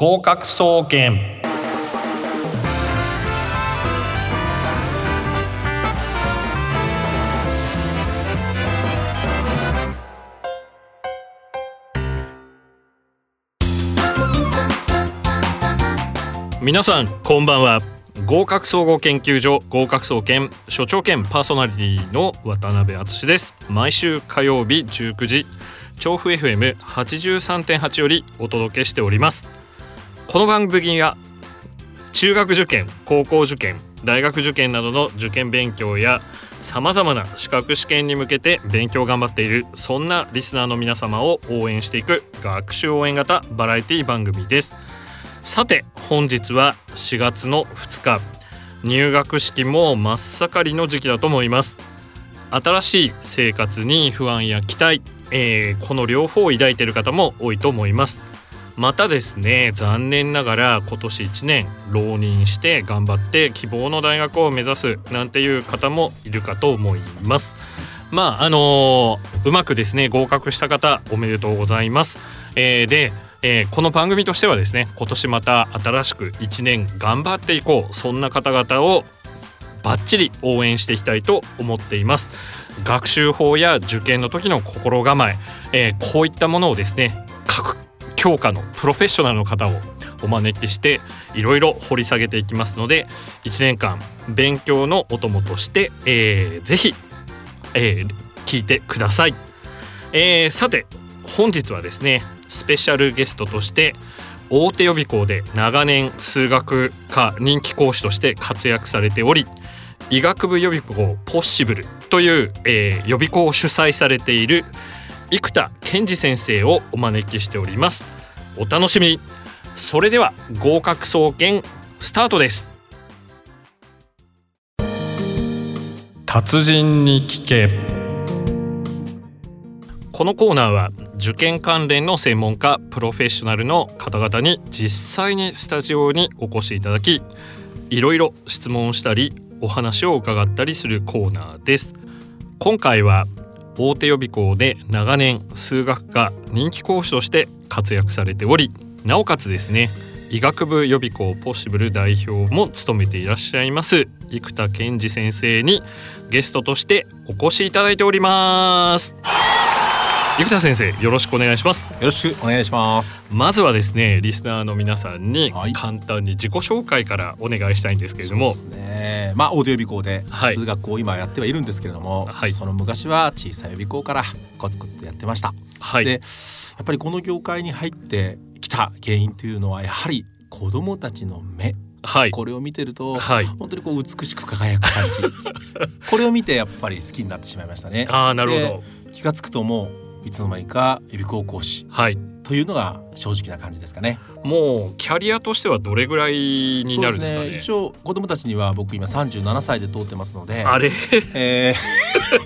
合格総研。皆さんこんばんは。合格総合研究所合格総研所長兼パーソナリティの渡辺敦です。毎週火曜日19時調布 FM83.8 よりお届けしております。この番組は中学受験高校受験大学受験などの受験勉強やさまざまな資格試験に向けて勉強頑張っているそんなリスナーの皆様を応援していく学習応援型バラエティ番組です。さて本日は4月の2日入学式も真っ盛りの時期だと思います。新しい生活に不安や期待、えー、この両方を抱いている方も多いと思います。またですね残念ながら今年1年浪人して頑張って希望の大学を目指すなんていう方もいるかと思います。まああのー、うまくですね合格した方おめでとうございます、えー、でえー、この番組としてはですね今年また新しく1年頑張っていこうそんな方々をバッチリ応援していきたいと思っています。学習法や受験の時の心構ええ、こういったものをですね各教科のプロフェッショナルの方をお招きしていろいろ掘り下げていきますので1年間勉強のお供として、えー、ぜひ、えー、聞いてください、えー、さて本日はですねスペシャルゲストとして大手予備校で長年数学科人気講師として活躍されており医学部予備校ポッシブルという、えー、予備校を主催されている生田健二先生をお招きしております。お楽しみに。それでは合格総研スタートです。達人に聞け。このコーナーは受験関連の専門家プロフェッショナルの方々に実際にスタジオにお越しいただきいろいろ質問したりお話を伺ったりするコーナーです。今回は大手予備校で長年数学科人気講師として活躍されておりなおかつですね医学部予備校ポッシブル代表も務めていらっしゃいます生田健二先生にゲストとしてお越しいただいております。生田先生よろしくお願いします。よろしくお願いします。まずはですねリスナーの皆さんに簡単に自己紹介からお願いしたいんですけれども、はい、ね。まあオーディオ予備校で数学を今やってはいるんですけれども、はい、その昔は小さい予備校からコツコツとやってました、はい、でやっぱりこの業界に入ってきた原因というのはやはり子供たちの目。はい、これを見てると、はい、本当にこう美しく輝く感じ。これを見てやっぱり好きになってしまいましたね。あなるほど。気が付くともういつの間にか予備校講師、はい、というのが正直な感じですかね。もうキャリアとしてはどれぐらいになるんですかね。ね一応子供たちには僕今三十七歳で通ってますので、あれ、え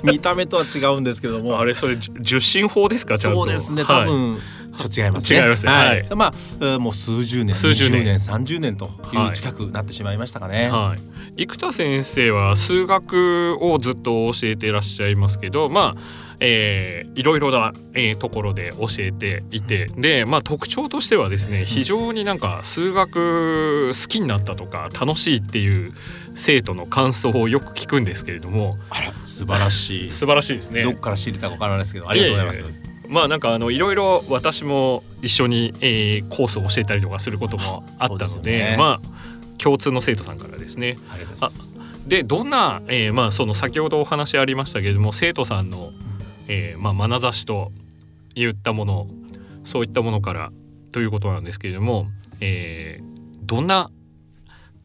ー、見た目とは違うんですけれども、あれそれ受信法ですか？そうですね。多分、はいちょっと違いますね。違いますね。はい。まあもう数十年、数十年、三十年という近くなってしまいましたかね。はい。生田先生は数学をずっと教えていらっしゃいますけど、まあ。えー、いろいろな、えー、ところで教えていてで、まあ、特徴としてはですね非常になんか数学好きになったとか楽しいっていう生徒の感想をよく聞くんですけれどもあら素晴らしい。素晴らしいですね。どっから知れたかわからないですけどありがとうございます。まあなんかあのいろいろ私も一緒に、えー、コースを教えたりとかすることもあったので、ね、まあ共通の生徒さんからですね。ありがとうございます。でどんな、えー、まあその先ほどお話ありましたけれども生徒さんのえー、まあ眼差しといったものそういったものからということなんですけれども、えー、どんな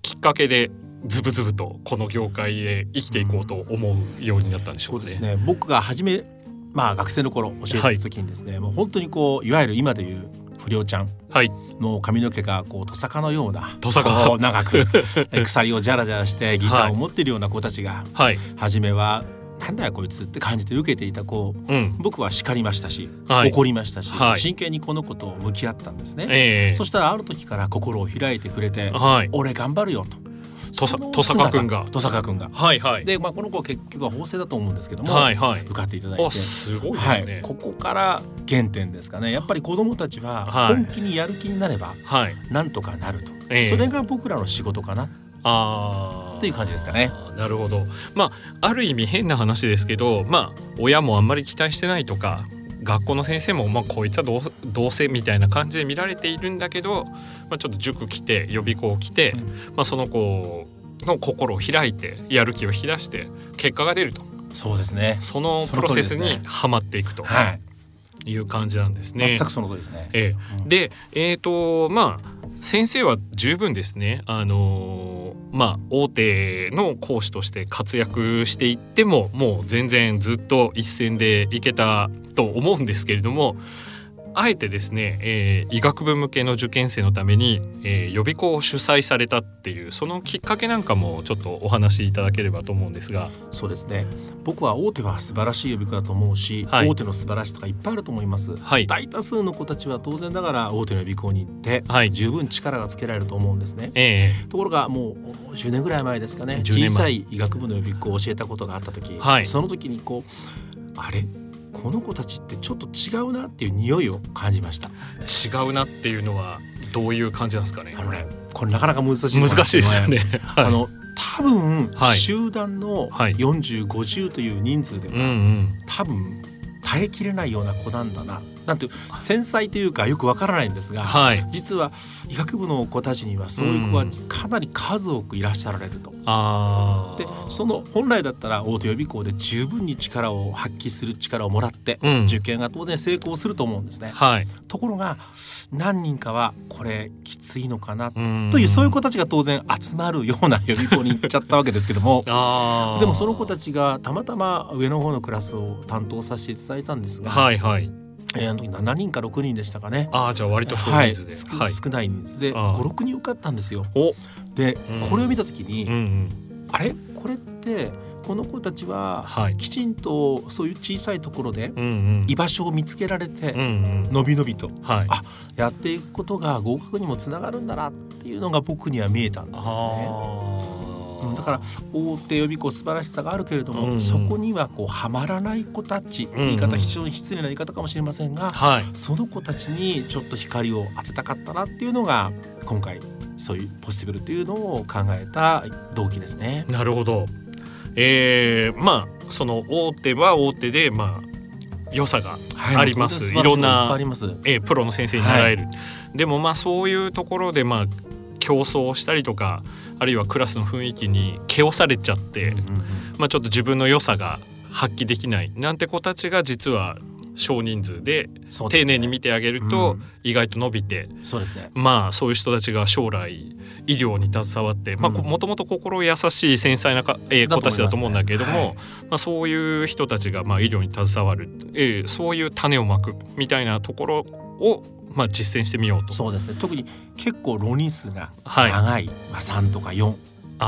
きっかけでズブズブとこの業界で生きていこうと思うようになったんでしょう、ね、そうですね。僕が初めまあ学生の頃教えた時にですね、はい、もう本当にこういわゆる今でいう不良ちゃんの髪の毛がこうトサカのようなトサカ。長く 鎖をジャラジャラしてギターを持っているような子たちが、はい、初めはなんだよこいつって感じて受けていた子、うん、僕は叱りましたし、はい、怒りましたし、はい、真剣にこの子と向き合ったんですね、えー、そしたらある時から心を開いてくれて、はい、俺頑張るよと。登坂君が。登坂君が。はいはい。で、まあ、この子は結局は法政だと思うんですけども、はいはい、受かっていただいて。すごいですね、はい、ここから原点ですかね。やっぱり子どもたちは本気にやる気になれば、はい、なんとかなると、それが僕らの仕事かな。あっていう感じですかね。なるほど。まあある意味変な話ですけど、まあ親もあんまり期待してないとか、学校の先生もまあこいつはどうどうせみたいな感じで見られているんだけど、まあちょっと塾来て予備校来て、うん、まあその子の心を開いてやる気を引き出して結果が出ると。そうですね。そのプロセスにはまっていくと。はい。いう感じなんですね。全くその通りですね。ええ、うん、で、えっ、ー、とまあ先生は十分ですね。あの、まあ大手の講師として活躍していってももう全然ずっと一線でいけたと思うんですけれども。あえてですね、えー、医学部向けの受験生のために、えー、予備校を主催されたっていうそのきっかけなんかもちょっとお話しいただければと思うんですが。そうですね。僕は大手は素晴らしい予備校だと思うし、はい、大手の素晴らしさがいっぱいあると思います、はい、大多数の子たちは当然ながら大手の予備校に行って、はい、十分力がつけられると思うんですね、えー、ところがもう10年ぐらい前ですかね。小さい医学部の予備校を教えたことがあった時、はい、その時にこうあれ？この子たちってちょっと違うなっていう匂いを感じました。違うなっていうのはどういう感じなんですかねあのねこれ。なかなか難しい難しいですよね、はい、あの多分、集団の4050という人数では、うんうん、多分耐えきれないような子なんだななんていう繊細というかよくわからないんですが、はい、実は医学部の子たちにはそういう子がかなり数多くいらっしゃられると。でその本来だったら大手予備校で十分に力を発揮する力をもらって、うん、受験が当然成功すると思うんですね。はい、ところが何人かはこれきついのかなというそういう子たちが当然集まるような予備校に行っちゃったわけですけども でもその子たちがたまたま上の方のクラスを担当させていただいたんですが。はいはいえー、あの時7人か6人でしたかね。ああじゃあ割と少ない人数で、はい、少ない人数で56人受かったんですよ。で、うん、これを見た時に、うんうん、あれ？これってこの子たちはきちんとそういう小さいところで居場所を見つけられてのびのびと、はい、あやっていくことが合格にもつながるんだなっていうのが僕には見えたんですね。だから大手予備校素晴らしさがあるけれども、うん、そこにはこうはまらない子たち、言い方非常に失礼な言い方かもしれませんが、はい、その子たちにちょっと光を当てたかったなっていうのが今回そういうポッシブルというのを考えた動機ですね。なるほど。えー、まあその大手は大手でまあ良さがあります。はい、いろんなえー、プロの先生に習える。はい、でもまあそういうところでまあ競争したりとかあるいはクラスの雰囲気に気をされちゃって、うんうんうん、まあ、ちょっと自分の良さが発揮できない。なんて子たちが実は少人数で丁寧に見てあげると意外と伸びて、そうですね、まあそういう人たちが将来医療に携わって、まあ、もともと心優しい繊細なか、えー、子たちだと思うんだけれども、ねはい、まあ、そういう人たちがまあ医療に携わる、えー、そういう種をまくみたいなところをまあ、実践してみようと。そうですね。特に結構浪人数が長い、はい、まあ、3とか4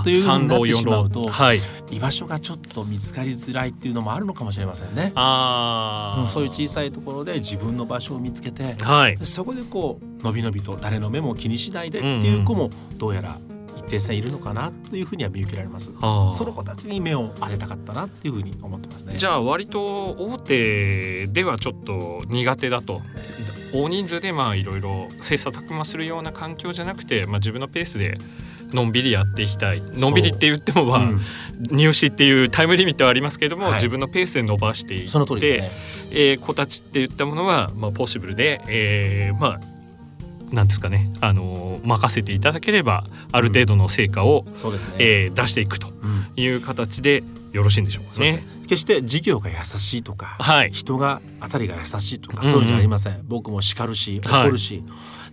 というふうになってしまうと、はい、居場所がちょっと見つかりづらいっていうのもあるのかもしれませんね。あそういう小さいところで自分の場所を見つけて、はい、そこでこうのびのびと誰の目も気にしないでっていう子もどうやら一定数いるのかなというふうには見受けられます。その子たちに目を当てたかったなっていうふうに思ってますね。じゃあ割と大手ではちょっと苦手だと大人数でまあいろいろ切磋琢磨するような環境じゃなくて、まあ、自分のペースでのんびりやっていきたい。のんびりって言ってもまあ、うん、入試っていうタイムリミットはありますけれども、はい、自分のペースで伸ばしていって、ね。えー、子たちって言ったものは、まあ、ポッシブルで、えー、まあなんですかね、あのー、任せていただければある程度の成果を、うん。そうですね。えー、出していくという形でよろしいんでしょうかね。決して事業が優しいとか、はい、人が当たりが優しいとかそうじゃありません、僕も叱るし怒るし、はい、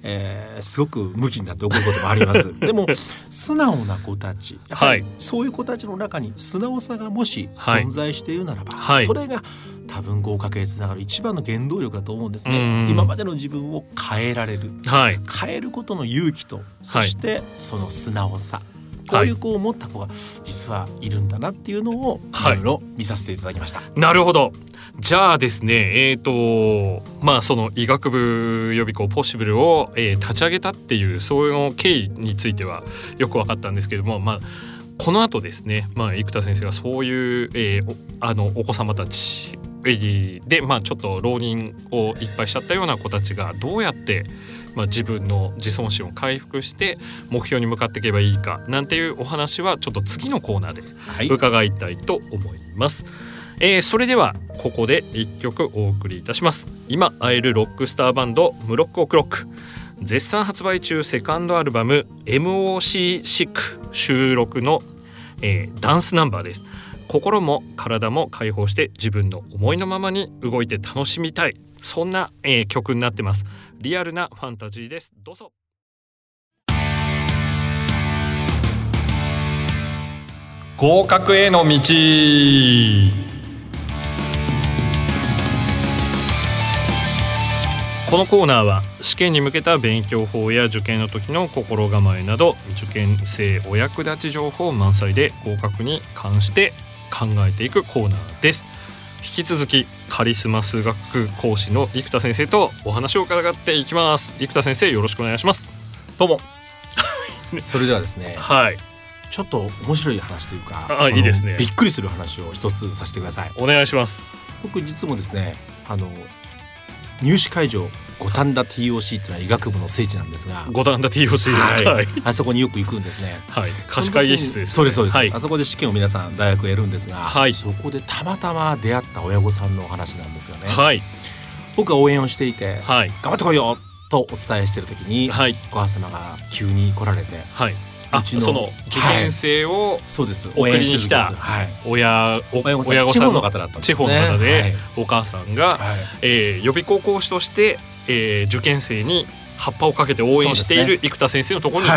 えー、すごく向きになって怒ることもあります。でも素直な子たちやはりそういう子たちの中に素直さがもし存在しているならば、はい、それが多分合格へつながる。一番の原動力だと思うんですね、うんうん、今までの自分を変えられる、はい、変えることの勇気とそしてその素直さ、こういう子を持った子が実はいるんだなっていうのをい。ろいろ見させていただきました。なるほど。じゃあですねえっ、ー、とまあその医学部予備校ポッシブルを、えー、立ち上げたっていうそういう経緯についてはよく分かったんですけどもまあこの後ですね、まあ、生田先生がそういう、えー、あのお子様たちで、まあ、ちょっと浪人をいっぱいしちゃったような子たちがどうやって、まあ、自分の自尊心を回復して目標に向かっていけばいいかなんていうお話はちょっと次のコーナーで伺いたいと思います。はい、えー、それではここで1曲お送りいたします。今会えるロックスターバンドムロックオクロック。絶賛発売中セカンドアルバム MOC シック収録の、えー、ダンスナンバーです心も体も解放して自分の思いのままに動いて楽しみたい。そんな、えー、曲になってます。リアルなファンタジーです。どうぞ。合格への道。このコーナーは試験に向けた勉強法や受験の時の心構えなど受験生お役立ち情報満載で合格に関して考えていくコーナーです。引き続きカリスマ数学講師の生田先生とお話を伺っていきます。生田先生よろしくお願いします。どうも。それではですねはい。ちょっと面白い話というかあいいですね。びっくりする話を一つさせてください。お願いします。僕実もですねあの入試会場五反田 TOC っていうのは医学部の聖地なんですが。五反田 TOC、はい、あそこによく行くんですね。はい。貸し会議室です、ね、そうですそうです、はい、あそこで試験を皆さん大学やるんですが、はい、そこでたまたま出会った親御さんのお話なんですがね、はい、僕は応援をしていて、はい、頑張ってこいよとお伝えしている時に、はい、お母様が急に来られて、はい、うちのその受験生を、そうです。応援してきた親親御さん地方の方だった地方の方で、お母さんが、はえ予備校講師として、えー、受験生に葉っぱをかけて応援している生田先生のところに、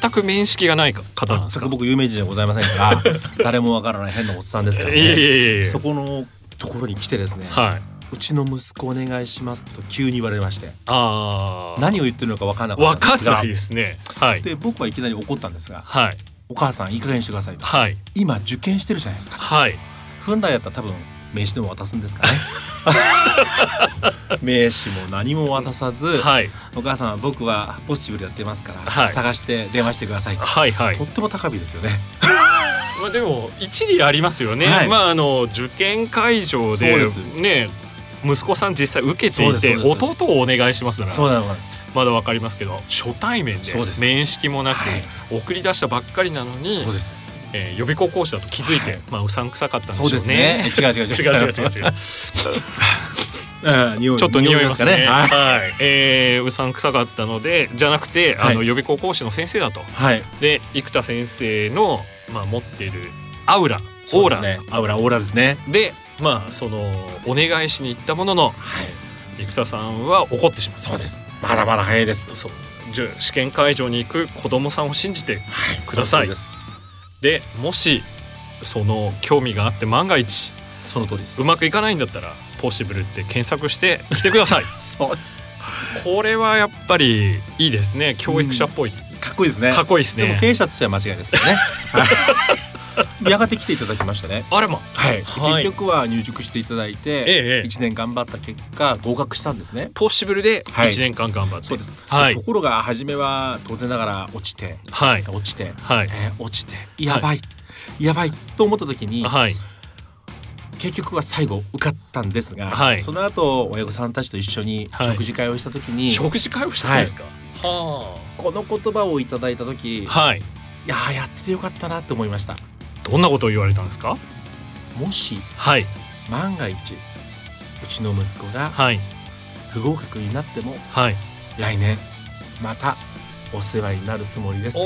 全く面識がない方なんですか？僕有名人じゃございませんから。誰もわからない変なおっさんですからね。そこのところに来てですね、はい、うちの息子お願いしますと急に言われまして。あ何を言ってるのか分からなかったんですが。分かんないですね、はい、で僕はいきなり怒ったんですが、はい、お母さんいい加減にしてくださいと、はい、今受験してるじゃないですかはい、本来やったら多分名刺でも渡すんですかね。名刺も何も渡さず、はい、お母さんは僕はポッシブルやってますから、はい、探して電話してくださいと、はいはい、とっても高火ですよね。まあでも一理ありますよね、はい、まああの受験会場でね息子さん実際受けていて弟をお願いしますならまだわかりますけど初対面で面識もなく送り出したばっかりなのにそうですえー、予備校講師だと気づいて、はい、まあうさんくさかったんでしょうね。うね。違う違う違う。違う違う 違う。違う。ちょっと匂いますね。はい、えー、うさんくさかったのでじゃなくて、はい、あの予備校講師の先生だと。はい、で生田先生のまあ持っているアウラ、オーラ、ね、アウラオーラですね。でまあそのお願いしに行ったものの、はい、生田さんは怒ってしまうそうです。まだまだ早いですと。そう。じゃ試験会場に行く子供さんを信じてください、はい、でもしその興味があって万が一その通りです。うまくいかないんだったらポッシブルって検索して来てください。これはやっぱりいいですね。教育者っぽい、うん、かっこいいですね。かっこいいですね。でも経営者としては間違いですけどね やがて来ていただきましたね。あれも、はい、結局は入塾していただいて、一年頑張った結果合格したんですね。ポッシブルで一年間頑張って、はい、そうです。はい、ところが初めは当然ながら落ちて、はい、落ちて、はい、えー、落ちてやばい、はい、やばいと思った時に、はい。結局は最後受かったんですが、はい、その後親御さんたちと一緒に食事会をした時に、食事会をしたんですか、はあ、この言葉をいただいた時、はい、いややっててよかったなって思いましたどんなことを言われたんですか？もし、はい、万が一うちの息子が不合格になっても、はい、来年またお世話になるつもりですう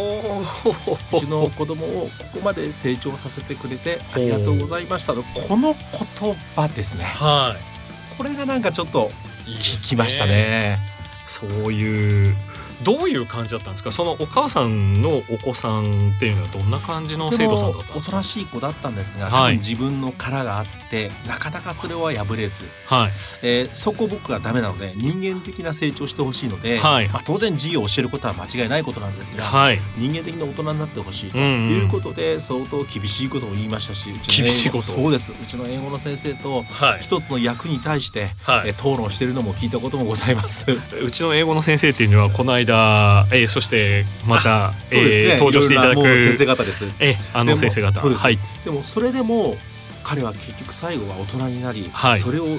ちの子供をここまで成長させてくれてありがとうございましたこの言葉ですね、はい、これがなんかちょっと聞きましたね、ね、そういうどういう感じだったんですか？そのお母さんのお子さんっていうのはどんな感じの生徒さんだったんですか？おとなしい子だったんですが、はい、自分の殻があってなかなかそれは破れず、はい。えー、そこ僕はダメなので人間的な成長してほしいので、はい。まあ、当然授業を教えることは間違いないことなんですが、はい、人間的な大人になってほしいということで、うんうん、相当厳しいことを言いましたしうちの厳しいことそうです。うちの英語の先生と一つの役に対して、はい、え討論しているのも聞いたこともございます。うちの英語の先生っていうのはこの間、えー、そしてまた、ね、えー、登場していただく先生方です。えー、あの先生方。はい。でもそれでも彼は結局最後は大人になり、はい、それを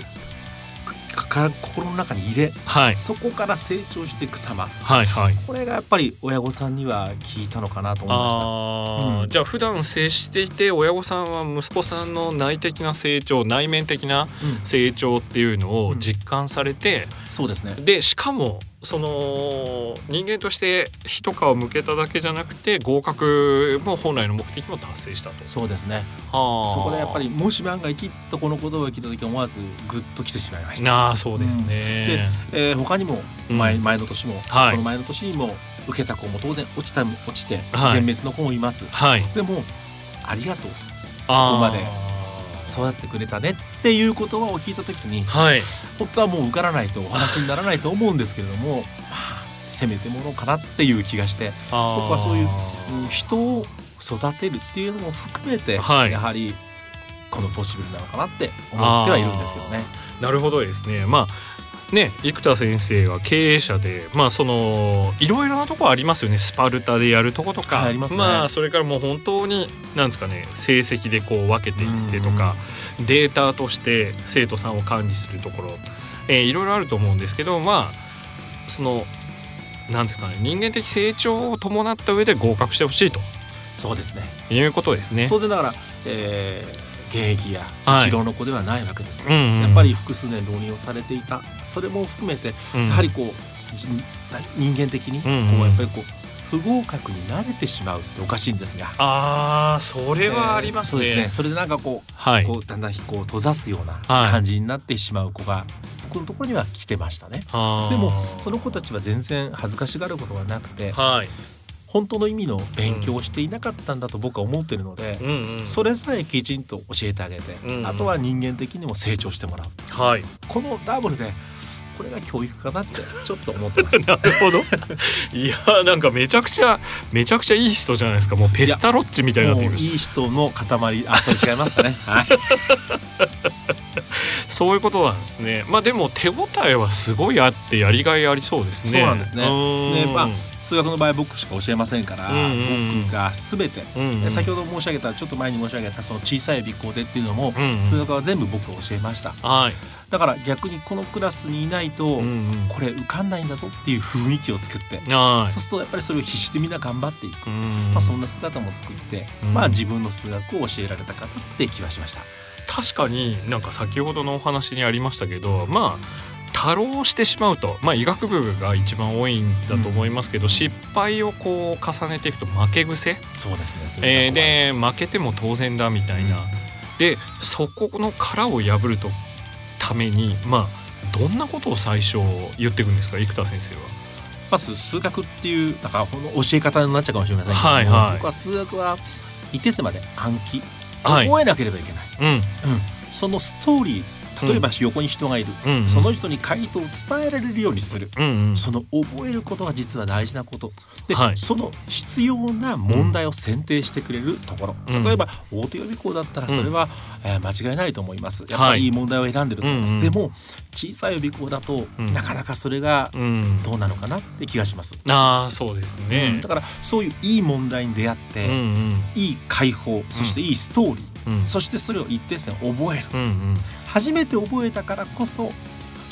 心の中に入れ、はい、そこから成長していく様、はいはい、これがやっぱり親御さんには効いたのかなと思いました、うん、じゃあ普段接していて親御さんは息子さんの内的な成長内面的な成長っていうのを実感されて、うん、そうですね。でしかもその人間として一皮向けただけじゃなくて合格も本来の目的も達成したと。そうですね。そこでやっぱりもし万が一とこの言葉を聞いた時思わずグッときてしまいました。あそうですね、うん、で、えー、他にも前,、前の年も、はい、その前の年にも受けた子も当然落ちた落ちて全滅の子もいます、はい、でもありがとうと。ここまで育ってくれたねっていう言葉を聞いた時に、はい、本当はもう受からないとお話にならないと思うんですけれども、まあ、せめてものかなっていう気がして僕はそういう人を育てるっていうのも含めて、はい、やはりこのポッシブルなのかなって思ってはいるんですけどね。なるほどですね。まあね生田先生は経営者でまあそのいろいろなとこありますよね。スパルタでやるとことか、はいあね、まあそれからもう本当になんですかね成績でこう分けていってとかデータとして生徒さんを管理するところ、えー、いろいろあると思うんですけどまあそのなんですかね人間的成長を伴った上で合格してほしいと。そうですね。いうことですね。当然ながら、えー現役や一郎の子ではないわけです、はい、やっぱり複数年浪人をされていた。それも含めて、やはりこう人間的にこうやっぱりこう不合格に慣れてしまうっておかしいんですが。ああそれはありますね、えー、そうですね。それでなんかこうはい、こうだんだんこう閉ざすような感じになってしまう子が、僕のところには来てましたね。でもその子たちは全然恥ずかしがることはなくて、はい、本当の意味の勉強をしていなかったんだと僕は思ってるので、うん。うん、それさえきちんと教えてあげて、うんうん、あとは人間的にも成長してもらう、はい、このダブルでこれが教育かなってちょっと思ってます。なるほど。いやなんかめちゃくちゃめちゃくちゃいい人じゃないですか。もうペスタロッチみたいなっていい人の塊あそれ違いますかね。はい。そういうことなんですね。まあでも手応えはすごいあってやりがいありそうですね。そうなんですね。ねまあ数学の場合僕しか教えませんから、うんうん、僕が全て、うんうん、先ほど申し上げたちょっと前に申し上げたその小さい尾行でっていうのも、うんうん、数学は全部僕が教えました、はい、だから逆にこのクラスにいないと、うんうん、これ受かんないんだぞっていう雰囲気を作って、そうするとやっぱりそれを必死でみんな頑張っていく、うん。まあ、そんな姿も作って、まあ自分の数学を教えられたかなって気はしました。確かになんか先ほどのお話にありましたけどまあ多労してしまうと、まあ、医学部が一番多いんだと思いますけど、うん、失敗をこう重ねていくと負け癖？そうですね。えー、で負けても当然だみたいな、うん、でそこの殻を破るとためにまあどんなことを最初言っていくんですか？生田先生は。まず数学っていうなんか教え方になっちゃうかもしれませんけどはいはい、僕は数学は一定数まで暗記。覚えなければいけない、はい、うん、うん、そのストーリー例えば横に人がいる、うん、その人に回答を伝えられるようにする、うんうん、その覚えることが実は大事なこと。で、はい、その必要な問題を選定してくれるところ、うん、例えば大手予備校だったらそれは、うん、えー、間違いないと思います。やっぱりいい問題を選んでると思います、はい、でも小さい予備校だと、なかなかそれがどうなのかなって気がします。あそうですね、だからそういういい問題に出会って、うんうん、いい解放そしていいストーリー、そしてそれを一定線覚える、うんうん初めて覚えたからこそ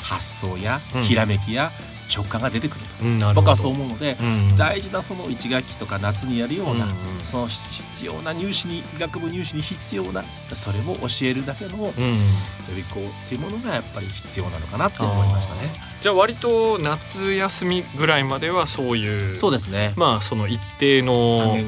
発想やひらめきや直感が出てくると、うん、僕はそう思うので、うん、大事なその1学期とか夏にやるような、うんその必要な入試に医学部入試に必要なそれを教えるだけの予備校っていうものがやっぱり必要なのかなって思いましたね。じゃあ割と夏休みぐらいまではそういうそうですね。まあその一定の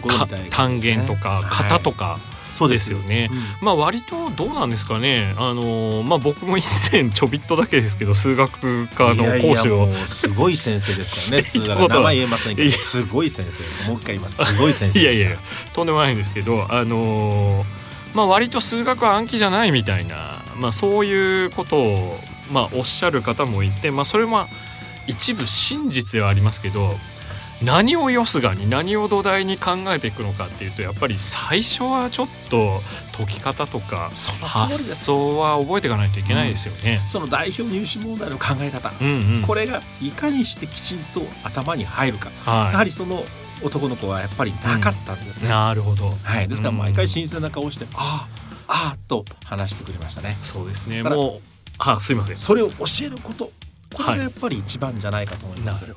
単元、ね,、とか型とか、はいですよね。うん、まあ割とどうなんですかね。あのまあ僕も以前ちょびっとだけですけど数学科の講師をすごい先生ですからね。数学名前言えませんけどすごい先生です。もう一回言います。すごい先生いやいやとんでもないんですけどあのまあ割と数学は暗記じゃないみたいなまあそういうことをまあおっしゃる方もいてまあそれは一部真実ではありますけど何をよすがに何を土台に考えていくのかっていうとやっぱり最初はちょっと解き方とか発想は覚えていかないといけないですよね。うん、その代表入試問題の考え方、うんうん、これがいかにしてきちんと頭に入るか、はい、やはりその男の子はやっぱりなかったんですね。うん、なるほど、はい、ですから毎回新鮮な顔して、うん、あああと話してくれましたね。そうですね。もうあすいません。それを教えることこれがやっぱり一番じゃないかと思います。はい、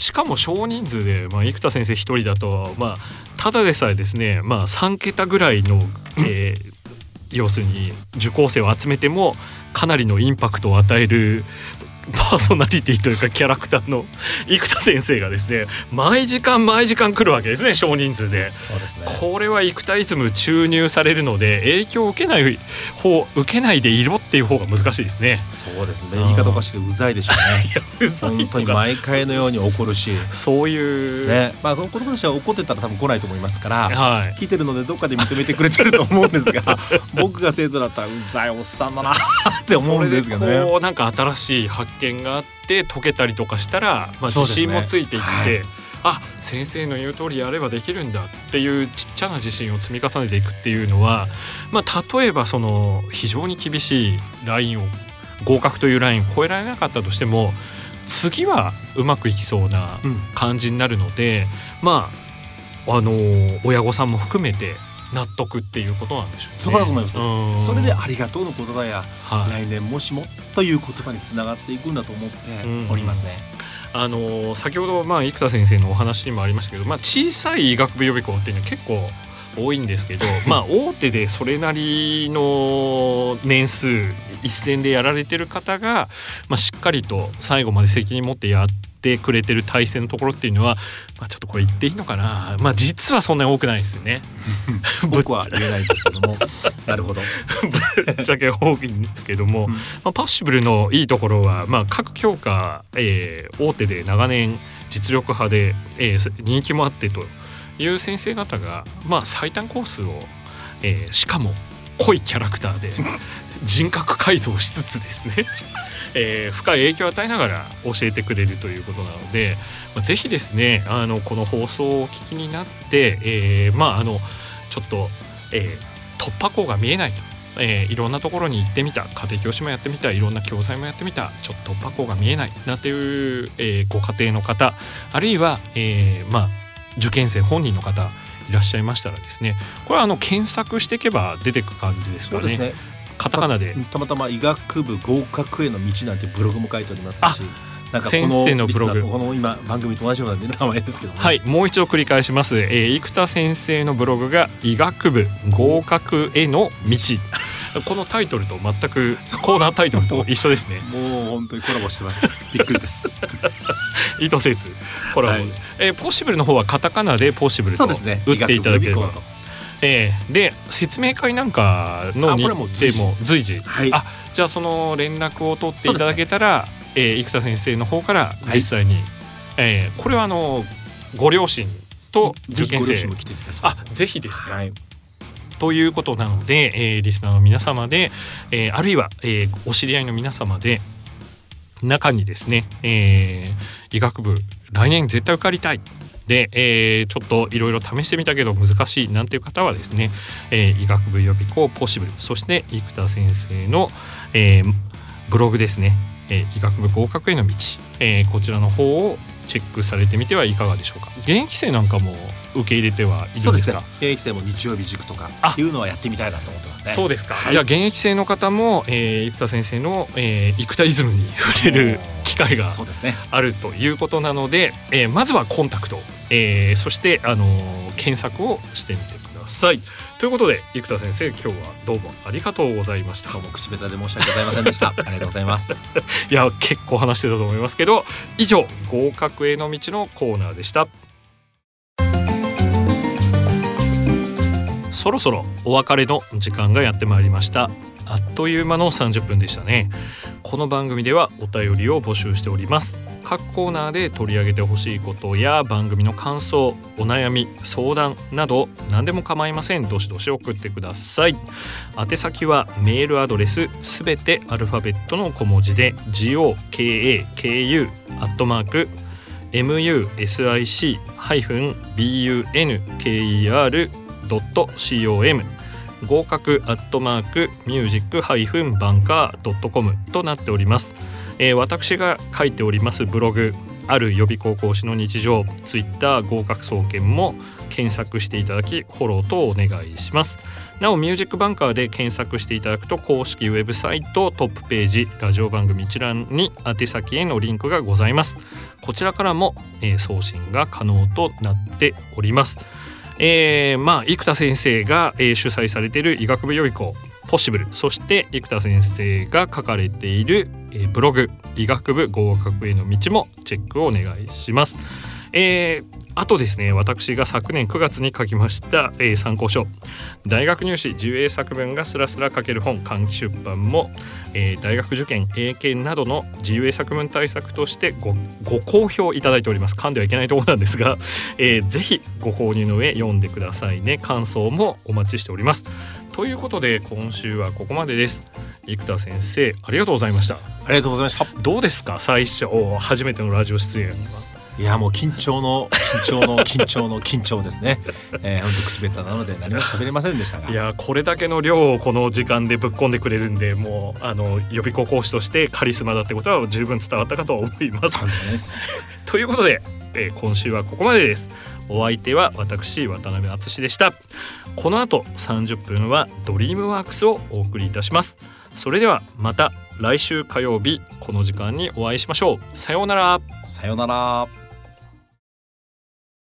しかも少人数で、まあ、生田先生一人だと、まあ、ただでさえですね、まあ、3桁ぐらいの、えー、要するに受講生を集めてもかなりのインパクトを与えるパーソナリティというかキャラクターの生田先生がですね毎時間毎時間来るわけですね少人数で。そうです、ね、これは生田イズム注入されるので影響を受けない方受けないでいろっていう方が難しいですね。そうですね。言い方おかしいでうざいでしょうね。本当に毎回のように怒るし。そういう。ね。まあ子供たちは怒ってたら多分来ないと思いますから、はい、聞いてるのでどっかで認めてくれてると思うんですが 僕が生徒だったらうざいおっさんだなって思うんですけどね。こうなんか新しい発見があって解けたりとかしたら、まあ、自信もついていって、ねはい、あ先生の言う通りやればできるんだっていうちっちゃな自信を積み重ねていくっていうのは、まあ、例えばその非常に厳しいラインを合格というラインを超えられなかったとしても次はうまくいきそうな感じになるので、うん、まああの親御さんも含めて納得っていうことなんでしょう、ね、そうだと思います。それでありがとうの言葉や、はい、来年もしもという言葉につながっていくんだと思っておりますね。あの先ほどまあ生田先生のお話にもありましたけど、まあ小さい医学部予備校っていうのは結構多いんですけど、まあ大手でそれなりの年数一線でやられてる方が、まあ、しっかりと最後まで責任持ってやってくれてる体制のところっていうのは、まあ、ちょっとこれ言っていいのかな。まあ実はそんなに多くないですよね。僕は言えないですけども。なるほど。ぶっちゃけ多いんですけども、うん、まあ、パッシブルのいいところは、まあ、各教科、えー、大手で長年実力派で、えー、人気もあってという先生方が、まあ、最短コースを、えー、しかも濃いキャラクターで 人格改造しつつですねえー、深い影響を与えながら教えてくれるということなので、まあ、ぜひですねあのこの放送をお聞きになって、えー、まああのちょっと、えー、突破口が見えないと。えー、いろんなところに行ってみた家庭教師もやってみたいろんな教材もやってみたちょっと突破口が見えないなっていう、えー、ご家庭の方あるいは、えー、まあ受験生本人の方いらっしゃいましたらですねこれはあの検索していけば出てく感じですかね。ね。カタカナで。たまたま医学部合格への道なんてブログも書いておりますしなんか先生のブログ。この今番組と同じような名前ですけど、ね、はいもう一度繰り返します、えー、生田先生のブログが医学部合格への道このタイトルと全くコーナータイトルと一緒ですね。もう本当にコラボしてます。びっくりです。意図せずコラボ、はい、えー、ポッシブルの方はカタカナでポッシブルと打っていただければ、えー、で説明会なんかの日程も随時、はい、あじゃあその連絡を取っていただけたら、ねえー、生田先生の方から実際に、はい、えー、これはあのご両親と受験生。あぜひですね、はい、ということなので、えー、リスナーの皆様で、えー、あるいは、えー、お知り合いの皆様で中にですね、えー、医学部来年絶対受かりたい。で、えー、ちょっといろいろ試してみたけど難しいなんていう方はですね、えー、医学部予備校ポッシブル。そして生田先生の、えー、ブログですね、えー、医学部合格への道、えー、こちらの方をチェックされてみてはいかがでしょうか。現役生なんかも受け入れてはいるんですか、ね、現役生も日曜日塾とかっていうのはやってみたいなと思ってますねそうですか、はい、じゃあ現役生の方も、えー、生田先生の、えー、生田イズムに触れる機会があるということなので、えー、まずはコンタクトえー、そしてあの検索をしてみてください。ということで生田先生今日はどうもありがとうございました。どうも口下手で申し訳ございませんでした。ありがとうございます。いや結構話してたと思いますけど以上合格への道のコーナーでした。そろそろお別れの時間がやってまいりました。あっという間の30分でしたね。この番組ではお便りを募集しております。各コーナーで取り上げてほしいことや番組の感想お悩み相談など何でも構いません。どしどし送ってください。宛先はメールアドレスすべてアルファベットの小文字で GOKAKU アットマーク .com 合格アットマークミュージックハイフンバンカー .com となっております、えー、私が書いておりますブログある予備高校師の日常ツイッター合格総研も検索していただきフォローとお願いします。なおミュージックバンカーで検索していただくと公式ウェブサイトトップページラジオ番組一覧に宛先へのリンクがございます。こちらからも、送信が可能となっております。えー、まあ生田先生が、えー、主催されている医学部予備校ポッシブルそして生田先生が書かれている、えー、ブログ医学部合格への道もチェックをお願いします。えー、あとですね私が昨年9月に書きました、えー、参考書。大学入試自由英作文がスラスラ書ける本換気出版も、えー、大学受験英検などの自由英作文対策としてごご好評いただいております。噛んではいけないところなんですが、えー、ぜひご購入の上読んでくださいね。感想もお待ちしております。ということで今週はここまでです。生田先生ありがとうございました。ありがとうございました。どうですか？最初初めてのラジオ出演いやもう緊張の緊張の 緊張の緊張ですね。えー、本当口下手なので何も喋れませんでしたが。いやこれだけの量をこの時間でぶっ込んでくれるんで、もうあの予備校講師としてカリスマだってことは十分伝わったかと思います。ということで、えー、今週はここまでです。お相手は私渡辺敦でした。この後30分はドリームワークスをお送りいたします。それではまた来週火曜日この時間にお会いしましょう。さようなら。さようなら。